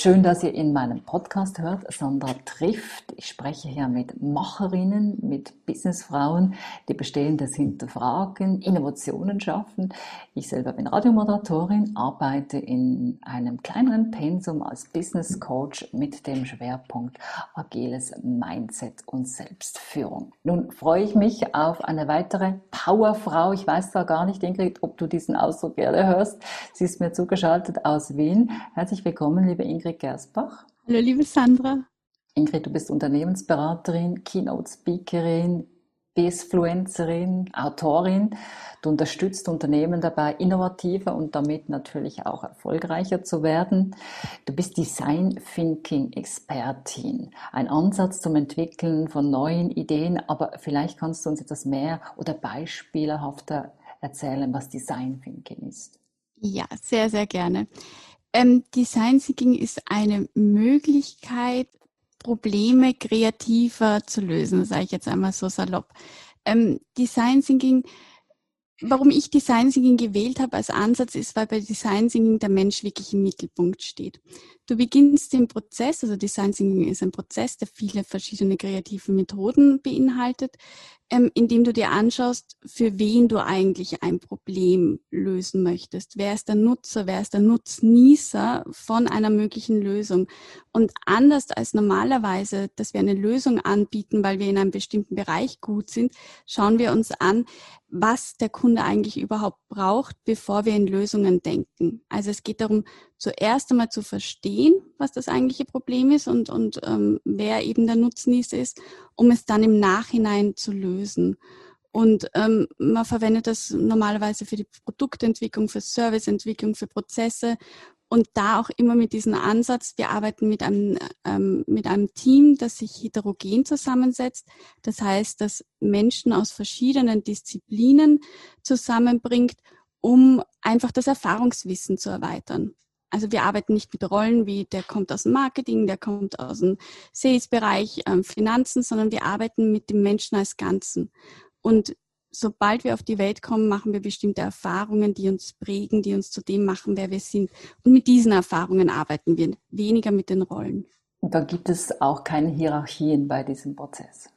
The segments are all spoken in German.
Schön, dass ihr in meinem Podcast hört. Sandra trifft. Ich spreche hier mit Macherinnen, mit Businessfrauen, die Bestehendes hinterfragen, Innovationen schaffen. Ich selber bin Radiomoderatorin, arbeite in einem kleineren Pensum als Business Coach mit dem Schwerpunkt agiles Mindset und Selbstführung. Nun freue ich mich auf eine weitere Powerfrau. Ich weiß zwar gar nicht, Ingrid, ob du diesen Ausdruck gerne hörst. Sie ist mir zugeschaltet aus Wien. Herzlich willkommen, liebe Ingrid. Ingrid Gersbach. Hallo, liebe Sandra. Ingrid, du bist Unternehmensberaterin, Keynote-Speakerin, Besfluencerin, Autorin. Du unterstützt Unternehmen dabei, innovativer und damit natürlich auch erfolgreicher zu werden. Du bist Design Thinking Expertin. Ein Ansatz zum Entwickeln von neuen Ideen, aber vielleicht kannst du uns etwas mehr oder beispielhafter erzählen, was Design Thinking ist. Ja, sehr, sehr gerne. Ähm, Design Thinking ist eine Möglichkeit, Probleme kreativer zu lösen, sage ich jetzt einmal so salopp. Ähm, Design Thinking, warum ich Design Thinking gewählt habe als Ansatz, ist, weil bei Design Thinking der Mensch wirklich im Mittelpunkt steht. Du beginnst den Prozess, also Design Thinking ist ein Prozess, der viele verschiedene kreative Methoden beinhaltet, ähm, indem du dir anschaust, für wen du eigentlich ein Problem lösen möchtest. Wer ist der Nutzer, wer ist der Nutznießer von einer möglichen Lösung? Und anders als normalerweise, dass wir eine Lösung anbieten, weil wir in einem bestimmten Bereich gut sind, schauen wir uns an, was der Kunde eigentlich überhaupt braucht, bevor wir in Lösungen denken. Also es geht darum, zuerst einmal zu verstehen, was das eigentliche Problem ist und, und ähm, wer eben der Nutznießer ist, um es dann im Nachhinein zu lösen. Und ähm, man verwendet das normalerweise für die Produktentwicklung, für Serviceentwicklung, für Prozesse und da auch immer mit diesem Ansatz, wir arbeiten mit einem, ähm, mit einem Team, das sich heterogen zusammensetzt. Das heißt, dass Menschen aus verschiedenen Disziplinen zusammenbringt, um einfach das Erfahrungswissen zu erweitern. Also wir arbeiten nicht mit Rollen wie der kommt aus dem Marketing, der kommt aus dem Sales-Bereich, ähm, Finanzen, sondern wir arbeiten mit dem Menschen als Ganzen. Und sobald wir auf die Welt kommen, machen wir bestimmte Erfahrungen, die uns prägen, die uns zu dem machen, wer wir sind. Und mit diesen Erfahrungen arbeiten wir weniger mit den Rollen. Und da gibt es auch keine Hierarchien bei diesem Prozess.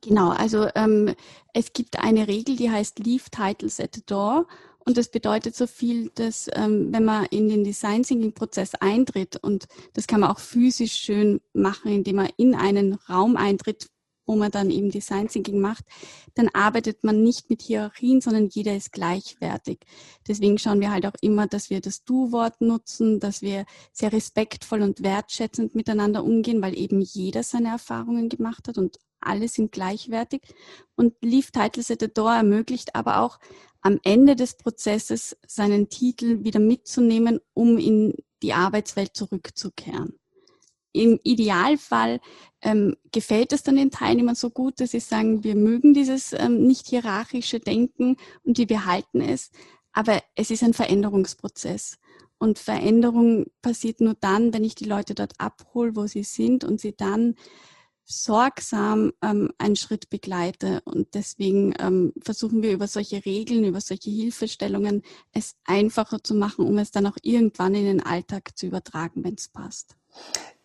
Genau, also ähm, es gibt eine Regel, die heißt Leave Titles at the Door. Und das bedeutet so viel, dass ähm, wenn man in den Design Thinking Prozess eintritt und das kann man auch physisch schön machen, indem man in einen Raum eintritt, wo man dann eben Design Thinking macht, dann arbeitet man nicht mit Hierarchien, sondern jeder ist gleichwertig. Deswegen schauen wir halt auch immer, dass wir das Du-Wort nutzen, dass wir sehr respektvoll und wertschätzend miteinander umgehen, weil eben jeder seine Erfahrungen gemacht hat und alle sind gleichwertig. Und Leave Titles at the Door ermöglicht aber auch am Ende des Prozesses seinen Titel wieder mitzunehmen, um in die Arbeitswelt zurückzukehren. Im Idealfall ähm, gefällt es dann den Teilnehmern so gut, dass sie sagen, wir mögen dieses ähm, nicht hierarchische Denken und wir behalten es. Aber es ist ein Veränderungsprozess. Und Veränderung passiert nur dann, wenn ich die Leute dort abhole, wo sie sind und sie dann sorgsam ähm, einen Schritt begleite. Und deswegen ähm, versuchen wir über solche Regeln, über solche Hilfestellungen es einfacher zu machen, um es dann auch irgendwann in den Alltag zu übertragen, wenn es passt.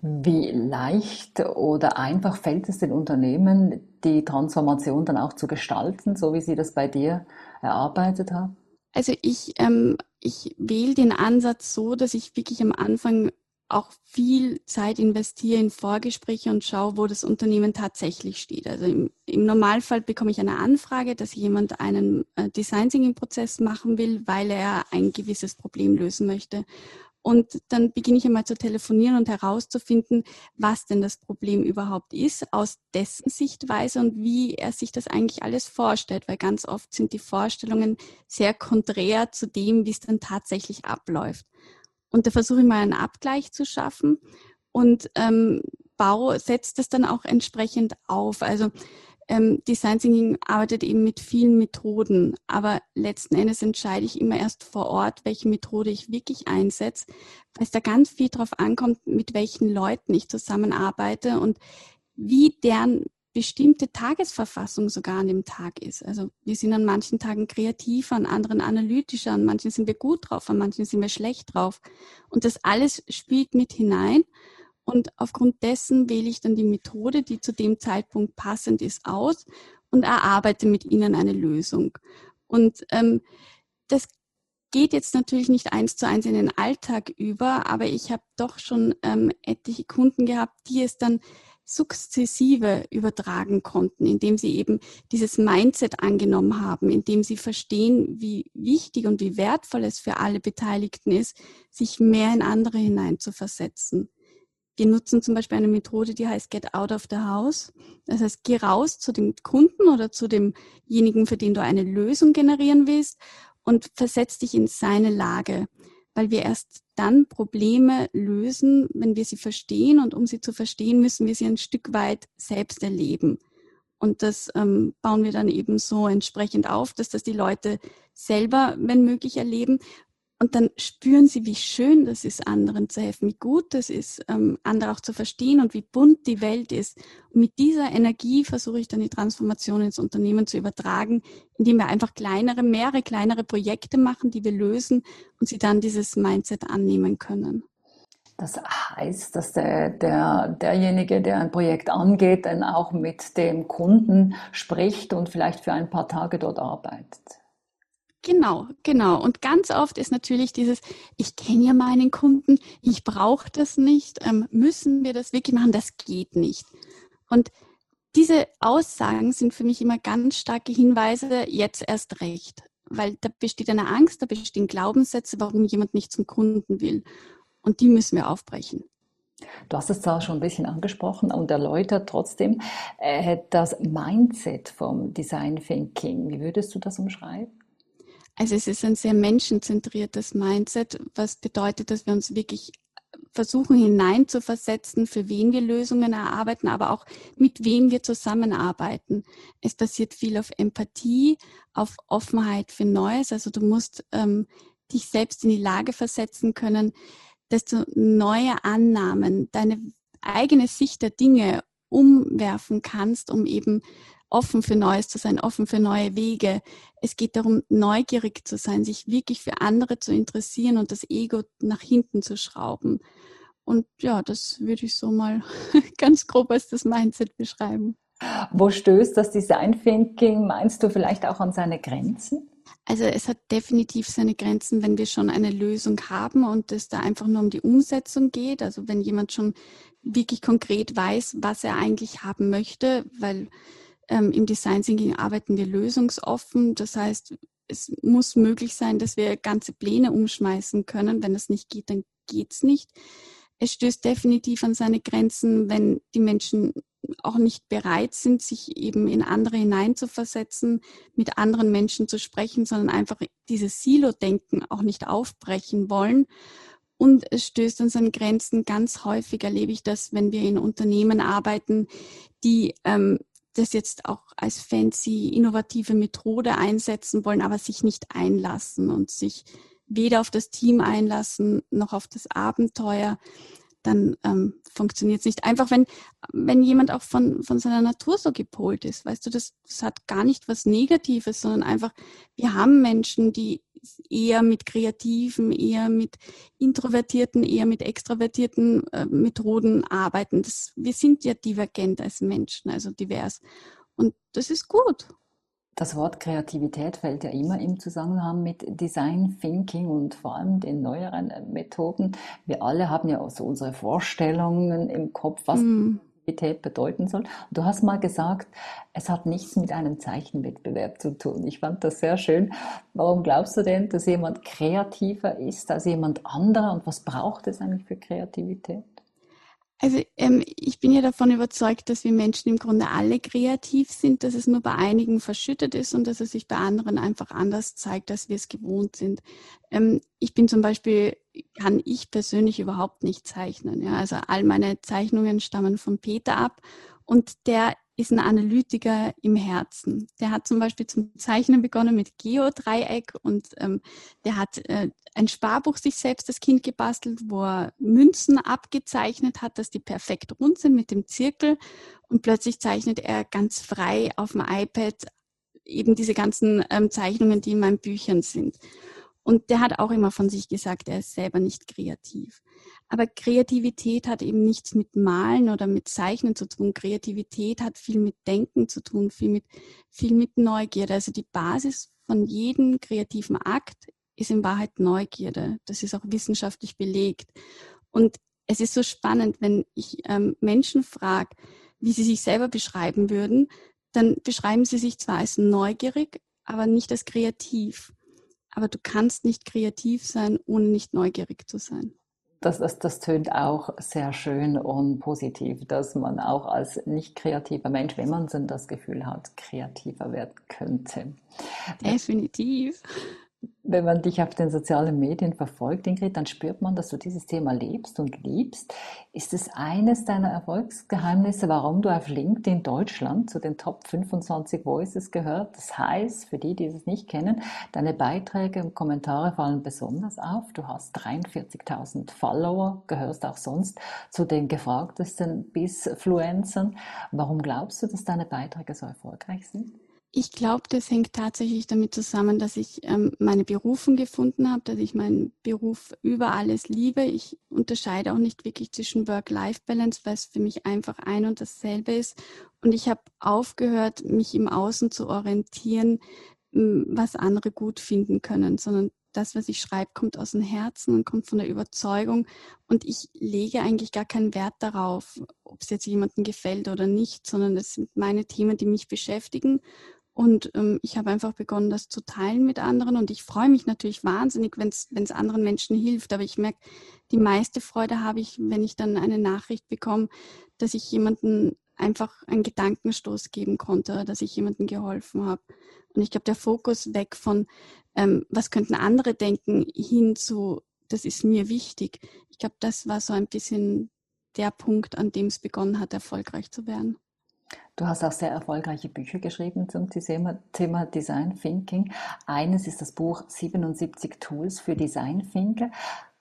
Wie leicht oder einfach fällt es den Unternehmen, die Transformation dann auch zu gestalten, so wie Sie das bei dir erarbeitet haben? Also ich, ähm, ich wähle den Ansatz so, dass ich wirklich am Anfang auch viel Zeit investiere in Vorgespräche und schaue, wo das Unternehmen tatsächlich steht. Also im, im Normalfall bekomme ich eine Anfrage, dass jemand einen äh, Design Thinking Prozess machen will, weil er ein gewisses Problem lösen möchte. Und dann beginne ich einmal zu telefonieren und herauszufinden, was denn das Problem überhaupt ist, aus dessen Sichtweise und wie er sich das eigentlich alles vorstellt, weil ganz oft sind die Vorstellungen sehr konträr zu dem, wie es dann tatsächlich abläuft. Und da versuche ich mal einen Abgleich zu schaffen und ähm, baue, setzt es dann auch entsprechend auf. Also ähm, Design Thinking arbeitet eben mit vielen Methoden, aber letzten Endes entscheide ich immer erst vor Ort, welche Methode ich wirklich einsetze, weil es da ganz viel drauf ankommt, mit welchen Leuten ich zusammenarbeite und wie deren bestimmte Tagesverfassung sogar an dem Tag ist. Also wir sind an manchen Tagen kreativer, an anderen analytischer, an manchen sind wir gut drauf, an manchen sind wir schlecht drauf. Und das alles spielt mit hinein. Und aufgrund dessen wähle ich dann die Methode, die zu dem Zeitpunkt passend ist, aus und erarbeite mit ihnen eine Lösung. Und ähm, das geht jetzt natürlich nicht eins zu eins in den Alltag über, aber ich habe doch schon ähm, etliche Kunden gehabt, die es dann sukzessive übertragen konnten, indem sie eben dieses Mindset angenommen haben, indem sie verstehen, wie wichtig und wie wertvoll es für alle Beteiligten ist, sich mehr in andere hineinzuversetzen. Wir nutzen zum Beispiel eine Methode, die heißt Get Out of the House. Das heißt, geh raus zu dem Kunden oder zu demjenigen, für den du eine Lösung generieren willst und versetz dich in seine Lage weil wir erst dann Probleme lösen, wenn wir sie verstehen. Und um sie zu verstehen, müssen wir sie ein Stück weit selbst erleben. Und das ähm, bauen wir dann eben so entsprechend auf, dass das die Leute selber, wenn möglich, erleben. Und dann spüren sie, wie schön das ist, anderen zu helfen, wie gut das ist, ähm, andere auch zu verstehen und wie bunt die Welt ist. Und mit dieser Energie versuche ich dann die Transformation ins Unternehmen zu übertragen, indem wir einfach kleinere, mehrere kleinere Projekte machen, die wir lösen und sie dann dieses Mindset annehmen können. Das heißt, dass der, der, derjenige, der ein Projekt angeht, dann auch mit dem Kunden spricht und vielleicht für ein paar Tage dort arbeitet. Genau, genau. Und ganz oft ist natürlich dieses, ich kenne ja meinen Kunden, ich brauche das nicht, ähm, müssen wir das wirklich machen, das geht nicht. Und diese Aussagen sind für mich immer ganz starke Hinweise, jetzt erst recht. Weil da besteht eine Angst, da bestehen Glaubenssätze, warum jemand nicht zum Kunden will. Und die müssen wir aufbrechen. Du hast es zwar schon ein bisschen angesprochen und erläutert trotzdem, äh, das Mindset vom Design Thinking, wie würdest du das umschreiben? Also es ist ein sehr menschenzentriertes Mindset, was bedeutet, dass wir uns wirklich versuchen hineinzuversetzen, für wen wir Lösungen erarbeiten, aber auch mit wem wir zusammenarbeiten. Es basiert viel auf Empathie, auf Offenheit für Neues. Also du musst ähm, dich selbst in die Lage versetzen können, dass du neue Annahmen, deine eigene Sicht der Dinge umwerfen kannst, um eben offen für Neues zu sein, offen für neue Wege. Es geht darum, neugierig zu sein, sich wirklich für andere zu interessieren und das Ego nach hinten zu schrauben. Und ja, das würde ich so mal ganz grob als das Mindset beschreiben. Wo stößt das Design Thinking, meinst du vielleicht auch an seine Grenzen? Also es hat definitiv seine Grenzen, wenn wir schon eine Lösung haben und es da einfach nur um die Umsetzung geht. Also wenn jemand schon wirklich konkret weiß, was er eigentlich haben möchte, weil ähm, Im Design Thinking arbeiten wir lösungsoffen. Das heißt, es muss möglich sein, dass wir ganze Pläne umschmeißen können. Wenn das nicht geht, dann geht's nicht. Es stößt definitiv an seine Grenzen, wenn die Menschen auch nicht bereit sind, sich eben in andere hineinzuversetzen, mit anderen Menschen zu sprechen, sondern einfach dieses Silo-Denken auch nicht aufbrechen wollen. Und es stößt an seine Grenzen. Ganz häufig erlebe ich das, wenn wir in Unternehmen arbeiten, die ähm, das jetzt auch als fancy, innovative Methode einsetzen wollen, aber sich nicht einlassen und sich weder auf das Team einlassen noch auf das Abenteuer, dann ähm, funktioniert es nicht. Einfach wenn, wenn jemand auch von, von seiner Natur so gepolt ist, weißt du, das, das hat gar nicht was Negatives, sondern einfach, wir haben Menschen, die eher mit kreativen, eher mit introvertierten, eher mit extrovertierten äh, Methoden arbeiten. Das, wir sind ja divergent als Menschen, also divers. Und das ist gut. Das Wort Kreativität fällt ja immer im Zusammenhang mit Design Thinking und vor allem den neueren Methoden. Wir alle haben ja auch so unsere Vorstellungen im Kopf, was mm. Kreativität bedeuten soll. Du hast mal gesagt, es hat nichts mit einem Zeichenwettbewerb zu tun. Ich fand das sehr schön. Warum glaubst du denn, dass jemand kreativer ist als jemand anderer und was braucht es eigentlich für Kreativität? Also ähm, ich bin ja davon überzeugt, dass wir Menschen im Grunde alle kreativ sind, dass es nur bei einigen verschüttet ist und dass es sich bei anderen einfach anders zeigt, als wir es gewohnt sind. Ähm, ich bin zum Beispiel, kann ich persönlich überhaupt nicht zeichnen. Ja? Also all meine Zeichnungen stammen von Peter ab und der ist ein Analytiker im Herzen. Der hat zum Beispiel zum Zeichnen begonnen mit Geodreieck und ähm, der hat äh, ein Sparbuch sich selbst das Kind gebastelt, wo er Münzen abgezeichnet hat, dass die perfekt rund sind mit dem Zirkel und plötzlich zeichnet er ganz frei auf dem iPad eben diese ganzen ähm, Zeichnungen, die in meinen Büchern sind. Und der hat auch immer von sich gesagt, er ist selber nicht kreativ. Aber Kreativität hat eben nichts mit Malen oder mit Zeichnen zu tun. Kreativität hat viel mit Denken zu tun, viel mit, viel mit Neugierde. Also die Basis von jedem kreativen Akt ist in Wahrheit Neugierde. Das ist auch wissenschaftlich belegt. Und es ist so spannend, wenn ich ähm, Menschen frage, wie sie sich selber beschreiben würden, dann beschreiben sie sich zwar als neugierig, aber nicht als kreativ. Aber du kannst nicht kreativ sein, ohne nicht neugierig zu sein. Das, das, das tönt auch sehr schön und positiv, dass man auch als nicht kreativer Mensch, wenn man so das Gefühl hat, kreativer werden könnte. Definitiv wenn man dich auf den sozialen Medien verfolgt, Ingrid, dann spürt man, dass du dieses Thema lebst und liebst. Ist es eines deiner Erfolgsgeheimnisse, warum du auf LinkedIn Deutschland zu den Top 25 Voices gehört? Das heißt, für die, die es nicht kennen, deine Beiträge und Kommentare fallen besonders auf. Du hast 43.000 Follower, gehörst auch sonst zu den gefragtesten Bisfluencern. Warum glaubst du, dass deine Beiträge so erfolgreich sind? Ich glaube, das hängt tatsächlich damit zusammen, dass ich ähm, meine Berufung gefunden habe, dass ich meinen Beruf über alles liebe. Ich unterscheide auch nicht wirklich zwischen Work-Life-Balance, weil es für mich einfach ein und dasselbe ist. Und ich habe aufgehört, mich im Außen zu orientieren, was andere gut finden können, sondern das, was ich schreibe, kommt aus dem Herzen und kommt von der Überzeugung. Und ich lege eigentlich gar keinen Wert darauf, ob es jetzt jemandem gefällt oder nicht, sondern es sind meine Themen, die mich beschäftigen. Und ähm, ich habe einfach begonnen, das zu teilen mit anderen. Und ich freue mich natürlich wahnsinnig, wenn es anderen Menschen hilft. Aber ich merke, die meiste Freude habe ich, wenn ich dann eine Nachricht bekomme, dass ich jemanden einfach einen Gedankenstoß geben konnte, dass ich jemandem geholfen habe. Und ich glaube, der Fokus weg von, ähm, was könnten andere denken, hin zu, das ist mir wichtig. Ich glaube, das war so ein bisschen der Punkt, an dem es begonnen hat, erfolgreich zu werden. Du hast auch sehr erfolgreiche Bücher geschrieben zum Thema Design Thinking. Eines ist das Buch 77 Tools für Design Thinker.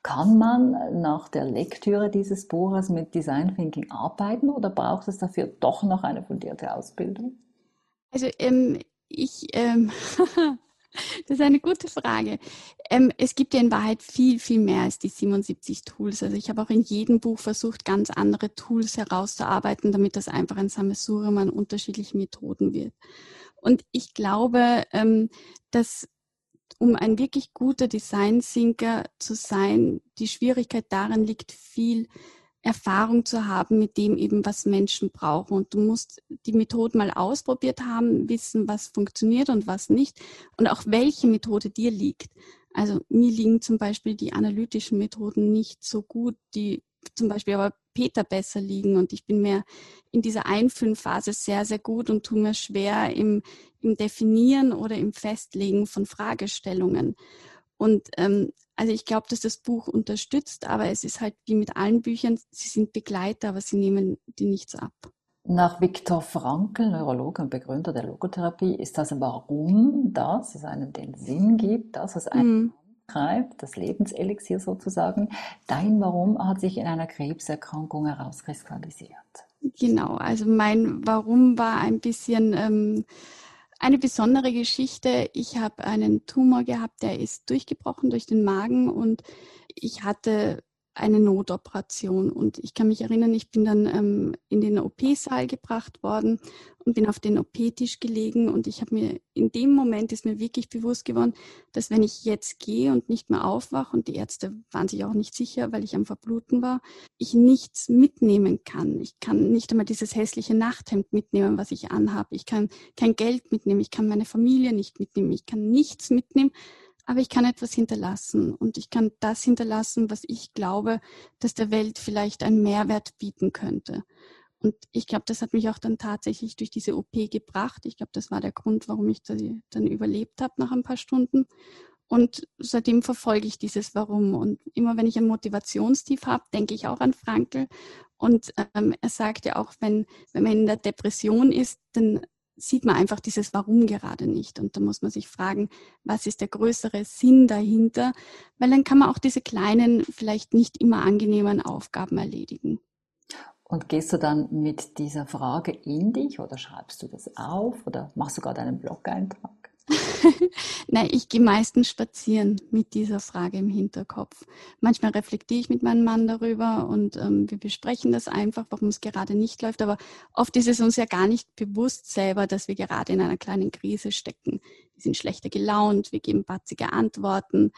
Kann man nach der Lektüre dieses Buches mit Design Thinking arbeiten oder braucht es dafür doch noch eine fundierte Ausbildung? Also ähm, ich ähm, Das ist eine gute Frage. Ähm, es gibt ja in Wahrheit viel, viel mehr als die 77 Tools. Also ich habe auch in jedem Buch versucht, ganz andere Tools herauszuarbeiten, damit das einfach ein Sammelsurium an unterschiedlichen Methoden wird. Und ich glaube, ähm, dass um ein wirklich guter Design Thinker zu sein, die Schwierigkeit darin liegt, viel Erfahrung zu haben mit dem eben, was Menschen brauchen. Und du musst die Methode mal ausprobiert haben, wissen, was funktioniert und was nicht und auch welche Methode dir liegt. Also mir liegen zum Beispiel die analytischen Methoden nicht so gut, die zum Beispiel aber Peter besser liegen und ich bin mehr in dieser Einfühlphase sehr, sehr gut und tue mir schwer im, im Definieren oder im Festlegen von Fragestellungen. Und ähm, also ich glaube, dass das Buch unterstützt, aber es ist halt wie mit allen Büchern, sie sind Begleiter, aber sie nehmen dir nichts ab. Nach Viktor Frankl, Neurologe und Begründer der Logotherapie, ist das Warum das, es einem den Sinn gibt, das, was einen mm. treibt, das Lebenselixier sozusagen. Dein Warum hat sich in einer Krebserkrankung herauskristallisiert. Genau, also mein Warum war ein bisschen ähm, eine besondere Geschichte. Ich habe einen Tumor gehabt, der ist durchgebrochen durch den Magen und ich hatte eine Notoperation. Und ich kann mich erinnern, ich bin dann ähm, in den OP-Saal gebracht worden und bin auf den OP-Tisch gelegen. Und ich habe mir in dem Moment ist mir wirklich bewusst geworden, dass wenn ich jetzt gehe und nicht mehr aufwache, und die Ärzte waren sich auch nicht sicher, weil ich am Verbluten war, ich nichts mitnehmen kann. Ich kann nicht einmal dieses hässliche Nachthemd mitnehmen, was ich anhabe. Ich kann kein Geld mitnehmen. Ich kann meine Familie nicht mitnehmen. Ich kann nichts mitnehmen aber ich kann etwas hinterlassen und ich kann das hinterlassen, was ich glaube, dass der Welt vielleicht einen Mehrwert bieten könnte. Und ich glaube, das hat mich auch dann tatsächlich durch diese OP gebracht. Ich glaube, das war der Grund, warum ich dann überlebt habe nach ein paar Stunden. Und seitdem verfolge ich dieses Warum. Und immer wenn ich ein Motivationstief habe, denke ich auch an Frankel. Und ähm, er sagt ja auch, wenn, wenn man in der Depression ist, dann sieht man einfach dieses Warum gerade nicht. Und da muss man sich fragen, was ist der größere Sinn dahinter? Weil dann kann man auch diese kleinen, vielleicht nicht immer angenehmen Aufgaben erledigen. Und gehst du dann mit dieser Frage in dich oder schreibst du das auf oder machst du gerade einen Blog-Eintrag? Nein, ich gehe meistens spazieren mit dieser Frage im Hinterkopf. Manchmal reflektiere ich mit meinem Mann darüber und ähm, wir besprechen das einfach, warum es gerade nicht läuft. Aber oft ist es uns ja gar nicht bewusst selber, dass wir gerade in einer kleinen Krise stecken. Wir sind schlechter gelaunt, wir geben batzige Antworten.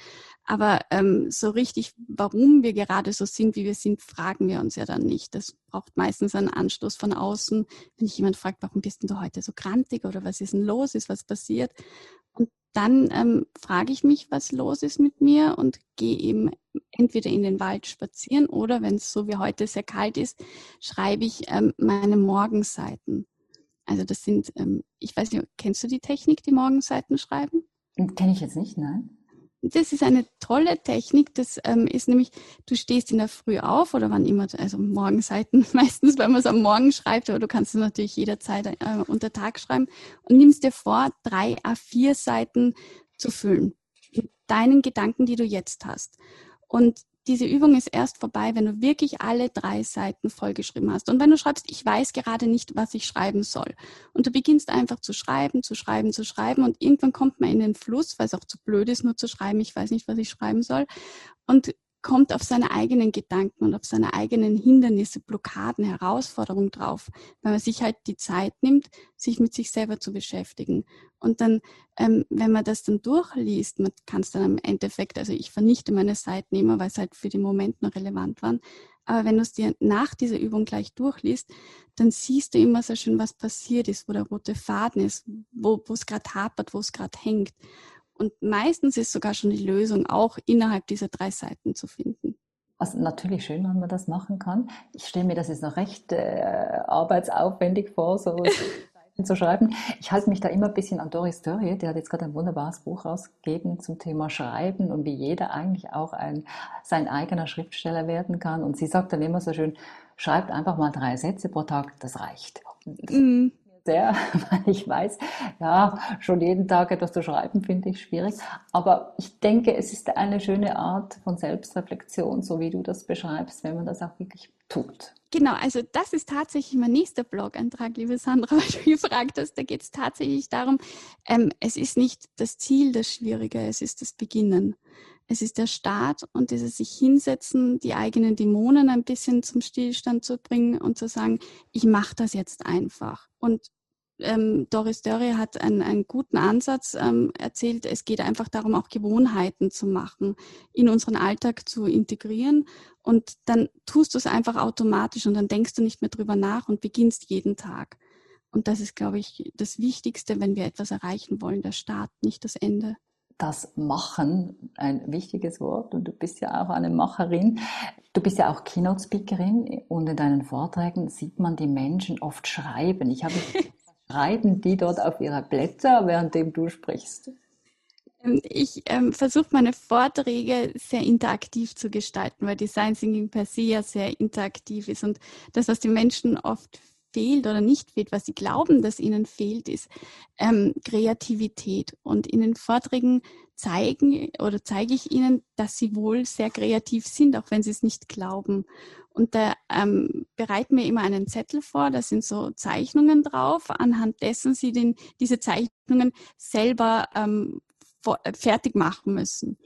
Aber ähm, so richtig, warum wir gerade so sind, wie wir sind, fragen wir uns ja dann nicht. Das braucht meistens einen Anstoß von außen. Wenn ich jemand fragt, warum bist du heute so krantig oder was ist denn los, ist was passiert? Und dann ähm, frage ich mich, was los ist mit mir und gehe eben entweder in den Wald spazieren oder wenn es so wie heute sehr kalt ist, schreibe ich ähm, meine Morgenseiten. Also das sind, ähm, ich weiß nicht, kennst du die Technik, die Morgenseiten schreiben? Kenne ich jetzt nicht, nein. Das ist eine tolle Technik. Das ähm, ist nämlich, du stehst in der Früh auf oder wann immer, also Morgenseiten meistens, weil man es am Morgen schreibt, aber du kannst es natürlich jederzeit äh, unter Tag schreiben und nimmst dir vor, drei A4 Seiten zu füllen. Mit deinen Gedanken, die du jetzt hast. Und diese Übung ist erst vorbei, wenn du wirklich alle drei Seiten vollgeschrieben hast. Und wenn du schreibst, ich weiß gerade nicht, was ich schreiben soll. Und du beginnst einfach zu schreiben, zu schreiben, zu schreiben. Und irgendwann kommt man in den Fluss, weil es auch zu blöd ist, nur zu schreiben, ich weiß nicht, was ich schreiben soll. Und kommt auf seine eigenen Gedanken und auf seine eigenen Hindernisse, Blockaden, Herausforderungen drauf, weil man sich halt die Zeit nimmt, sich mit sich selber zu beschäftigen. Und dann, ähm, wenn man das dann durchliest, man kann es dann im Endeffekt, also ich vernichte meine Seiten immer, weil es halt für den Moment noch relevant waren. Aber wenn du es dir nach dieser Übung gleich durchliest, dann siehst du immer sehr schön, was passiert ist, wo der rote Faden ist, wo es gerade hapert, wo es gerade hängt. Und meistens ist sogar schon die Lösung auch innerhalb dieser drei Seiten zu finden. Also natürlich schön, wenn man das machen kann. Ich stelle mir das jetzt noch recht äh, arbeitsaufwendig vor, so Seiten zu schreiben. Ich halte mich da immer ein bisschen an Doris Dörrie, die hat jetzt gerade ein wunderbares Buch rausgegeben zum Thema Schreiben und wie jeder eigentlich auch ein, sein eigener Schriftsteller werden kann. Und sie sagt dann immer so schön, schreibt einfach mal drei Sätze pro Tag, das reicht. Mhm sehr, weil ich weiß, ja, schon jeden Tag etwas zu schreiben finde ich schwierig. Aber ich denke, es ist eine schöne Art von Selbstreflexion, so wie du das beschreibst, wenn man das auch wirklich tut. Genau, also das ist tatsächlich mein nächster Blog-Eintrag, liebe Sandra, weil du gefragt hast. Da geht es tatsächlich darum, ähm, es ist nicht das Ziel das Schwierige, es ist das Beginnen. Es ist der Start und dieses sich hinsetzen, die eigenen Dämonen ein bisschen zum Stillstand zu bringen und zu sagen, ich mache das jetzt einfach. Und ähm, Doris Dörre hat einen, einen guten Ansatz ähm, erzählt. Es geht einfach darum, auch Gewohnheiten zu machen, in unseren Alltag zu integrieren. Und dann tust du es einfach automatisch und dann denkst du nicht mehr drüber nach und beginnst jeden Tag. Und das ist, glaube ich, das Wichtigste, wenn wir etwas erreichen wollen, der Start, nicht das Ende das Machen ein wichtiges Wort und du bist ja auch eine Macherin. Du bist ja auch Keynote-Speakerin und in deinen Vorträgen sieht man die Menschen oft schreiben. Ich habe schreiben die dort auf ihre Blätter, währenddem du sprichst? Ähm, ich ähm, versuche meine Vorträge sehr interaktiv zu gestalten, weil Design Thinking per se ja sehr interaktiv ist. Und das, was die Menschen oft fehlt oder nicht fehlt, was sie glauben, dass ihnen fehlt, ist ähm, Kreativität. Und in den Vorträgen zeigen oder zeige ich ihnen, dass sie wohl sehr kreativ sind, auch wenn sie es nicht glauben. Und da ähm, bereiten wir immer einen Zettel vor, da sind so Zeichnungen drauf, anhand dessen sie den, diese Zeichnungen selber ähm, äh, fertig machen müssen.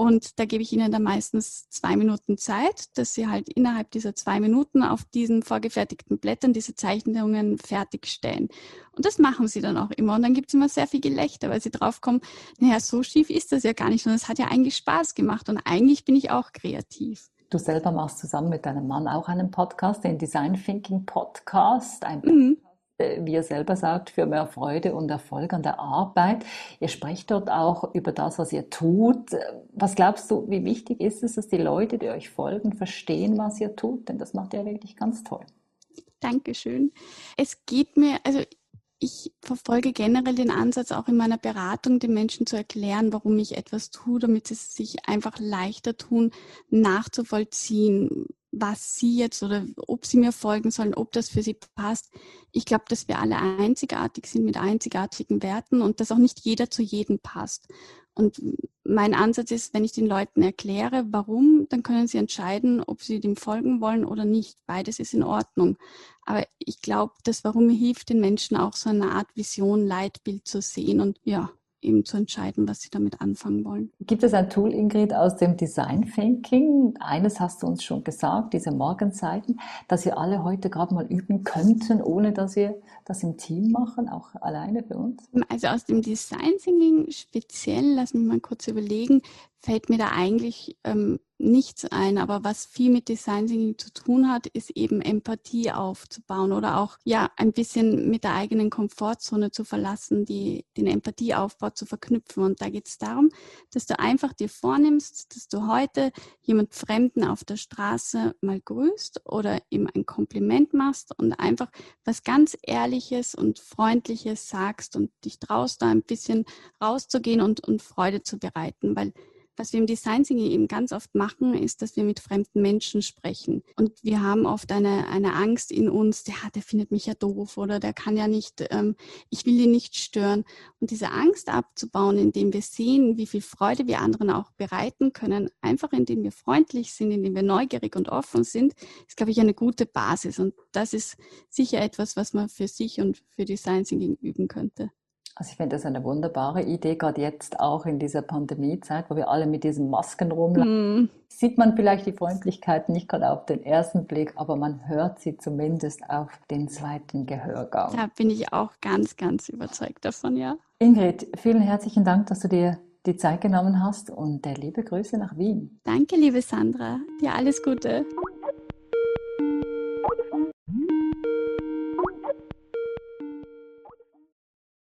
Und da gebe ich Ihnen dann meistens zwei Minuten Zeit, dass Sie halt innerhalb dieser zwei Minuten auf diesen vorgefertigten Blättern diese Zeichnungen fertigstellen. Und das machen Sie dann auch immer. Und dann gibt es immer sehr viel Gelächter, weil Sie draufkommen, naja, so schief ist das ja gar nicht. Und es hat ja eigentlich Spaß gemacht. Und eigentlich bin ich auch kreativ. Du selber machst zusammen mit deinem Mann auch einen Podcast, den Design Thinking Podcast, ein mhm. Äh, wie er selber sagt, für mehr Freude und Erfolg an der Arbeit. Ihr sprecht dort auch über das, was ihr tut. Was glaubst du, wie wichtig ist es, dass die Leute, die euch folgen, verstehen, was ihr tut? Denn das macht ihr wirklich ganz toll. Dankeschön. Es geht mir, also ich verfolge generell den Ansatz, auch in meiner Beratung den Menschen zu erklären, warum ich etwas tue, damit sie es sich einfach leichter tun, nachzuvollziehen, was sie jetzt oder ob sie mir folgen sollen, ob das für sie passt. Ich glaube, dass wir alle einzigartig sind mit einzigartigen Werten und dass auch nicht jeder zu jedem passt. Und mein Ansatz ist, wenn ich den Leuten erkläre, warum, dann können sie entscheiden, ob sie dem folgen wollen oder nicht. Beides ist in Ordnung. Aber ich glaube, das Warum hilft den Menschen auch so eine Art Vision, Leitbild zu sehen und ja, eben zu entscheiden, was sie damit anfangen wollen. Gibt es ein Tool, Ingrid, aus dem Design Thinking? Eines hast du uns schon gesagt, diese Morgenseiten, dass wir alle heute gerade mal üben könnten, ohne dass wir das im Team machen, auch alleine für uns? Also aus dem Design Thinking speziell, lass mich mal kurz überlegen, fällt mir da eigentlich ähm, nichts ein. Aber was viel mit Design Thinking zu tun hat, ist eben Empathie aufzubauen oder auch ja ein bisschen mit der eigenen Komfortzone zu verlassen, die den Empathieaufbau zu verknüpfen. Und da geht es darum, dass du einfach dir vornimmst, dass du heute jemand Fremden auf der Straße mal grüßt oder ihm ein Kompliment machst und einfach was ganz Ehrliches und Freundliches sagst und dich traust, da ein bisschen rauszugehen und, und Freude zu bereiten, weil was wir im Design Thinking eben ganz oft machen, ist, dass wir mit fremden Menschen sprechen. Und wir haben oft eine, eine Angst in uns, der, der findet mich ja doof oder der kann ja nicht, ähm, ich will ihn nicht stören. Und diese Angst abzubauen, indem wir sehen, wie viel Freude wir anderen auch bereiten können, einfach indem wir freundlich sind, indem wir neugierig und offen sind, ist, glaube ich, eine gute Basis. Und das ist sicher etwas, was man für sich und für Design Thinking üben könnte. Also ich finde das eine wunderbare Idee, gerade jetzt auch in dieser Pandemiezeit, wo wir alle mit diesen Masken rumlaufen. Mm. Sieht man vielleicht die Freundlichkeit nicht gerade auf den ersten Blick, aber man hört sie zumindest auf den zweiten Gehörgang. Da bin ich auch ganz, ganz überzeugt davon, ja. Ingrid, vielen herzlichen Dank, dass du dir die Zeit genommen hast und liebe Grüße nach Wien. Danke, liebe Sandra. Dir alles Gute.